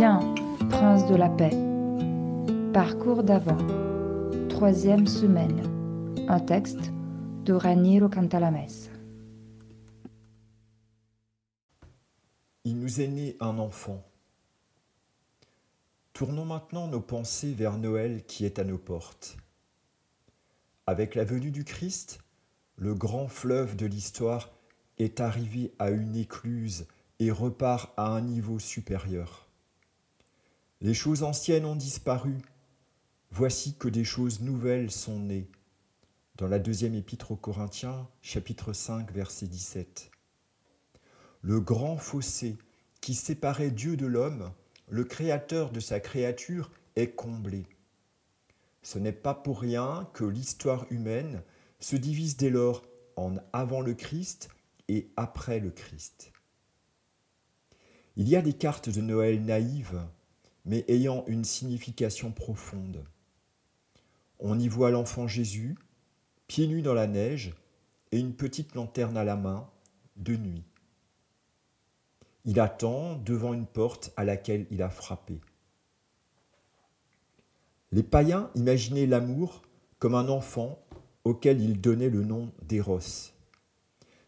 Viens, prince de la paix. Parcours d'avant. Troisième semaine. Un texte de Raniero Cantalames. Il nous est né un enfant. Tournons maintenant nos pensées vers Noël qui est à nos portes. Avec la venue du Christ, le grand fleuve de l'histoire est arrivé à une écluse et repart à un niveau supérieur. Les choses anciennes ont disparu, voici que des choses nouvelles sont nées. Dans la deuxième épître aux Corinthiens, chapitre 5, verset 17. Le grand fossé qui séparait Dieu de l'homme, le créateur de sa créature, est comblé. Ce n'est pas pour rien que l'histoire humaine se divise dès lors en avant le Christ et après le Christ. Il y a des cartes de Noël naïves, mais ayant une signification profonde. On y voit l'enfant Jésus, pieds nus dans la neige, et une petite lanterne à la main, de nuit. Il attend devant une porte à laquelle il a frappé. Les païens imaginaient l'amour comme un enfant auquel ils donnaient le nom d'Éros.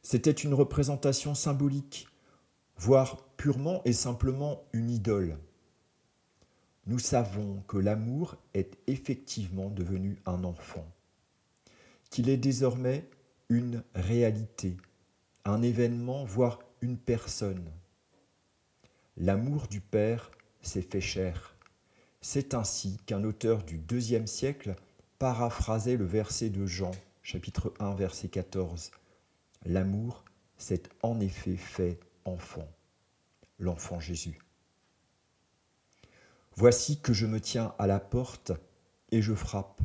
C'était une représentation symbolique, voire purement et simplement une idole. Nous savons que l'amour est effectivement devenu un enfant, qu'il est désormais une réalité, un événement, voire une personne. L'amour du Père s'est fait chair. C'est ainsi qu'un auteur du deuxième siècle paraphrasait le verset de Jean, chapitre 1, verset 14. L'amour s'est en effet fait enfant, l'enfant Jésus. Voici que je me tiens à la porte et je frappe.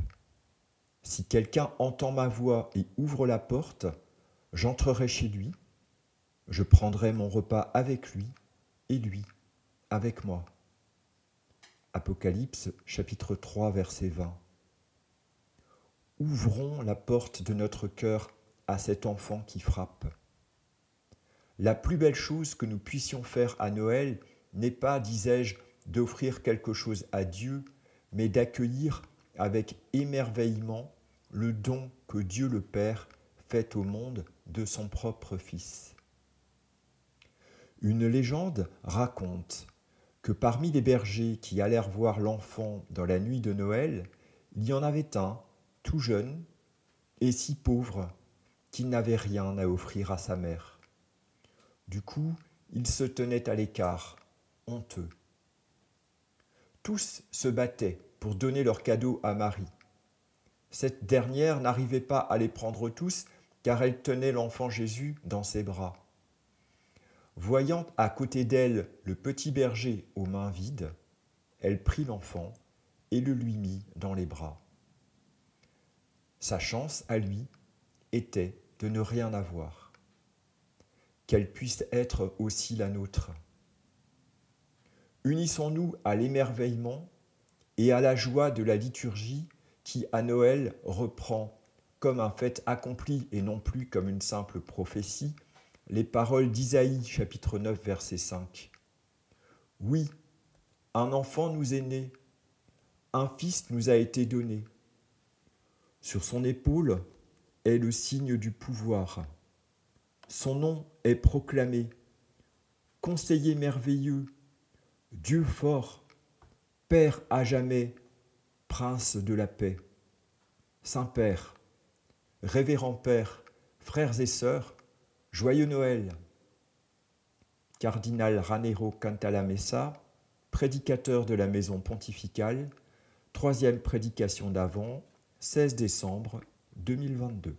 Si quelqu'un entend ma voix et ouvre la porte, j'entrerai chez lui, je prendrai mon repas avec lui et lui avec moi. Apocalypse chapitre 3 verset 20. Ouvrons la porte de notre cœur à cet enfant qui frappe. La plus belle chose que nous puissions faire à Noël n'est pas, disais-je, d'offrir quelque chose à Dieu, mais d'accueillir avec émerveillement le don que Dieu le Père fait au monde de son propre Fils. Une légende raconte que parmi les bergers qui allèrent voir l'enfant dans la nuit de Noël, il y en avait un, tout jeune et si pauvre qu'il n'avait rien à offrir à sa mère. Du coup, il se tenait à l'écart, honteux. Tous se battaient pour donner leurs cadeaux à Marie. Cette dernière n'arrivait pas à les prendre tous car elle tenait l'enfant Jésus dans ses bras. Voyant à côté d'elle le petit berger aux mains vides, elle prit l'enfant et le lui mit dans les bras. Sa chance à lui était de ne rien avoir. Qu'elle puisse être aussi la nôtre. Unissons-nous à l'émerveillement et à la joie de la liturgie qui, à Noël, reprend comme un fait accompli et non plus comme une simple prophétie les paroles d'Isaïe chapitre 9 verset 5. Oui, un enfant nous est né, un fils nous a été donné. Sur son épaule est le signe du pouvoir. Son nom est proclamé. Conseiller merveilleux, Dieu fort, Père à jamais, Prince de la paix. Saint-Père, Révérend Père, frères et sœurs, Joyeux Noël Cardinal Ranero Cantalamessa, prédicateur de la maison pontificale, troisième prédication d'avant, 16 décembre 2022.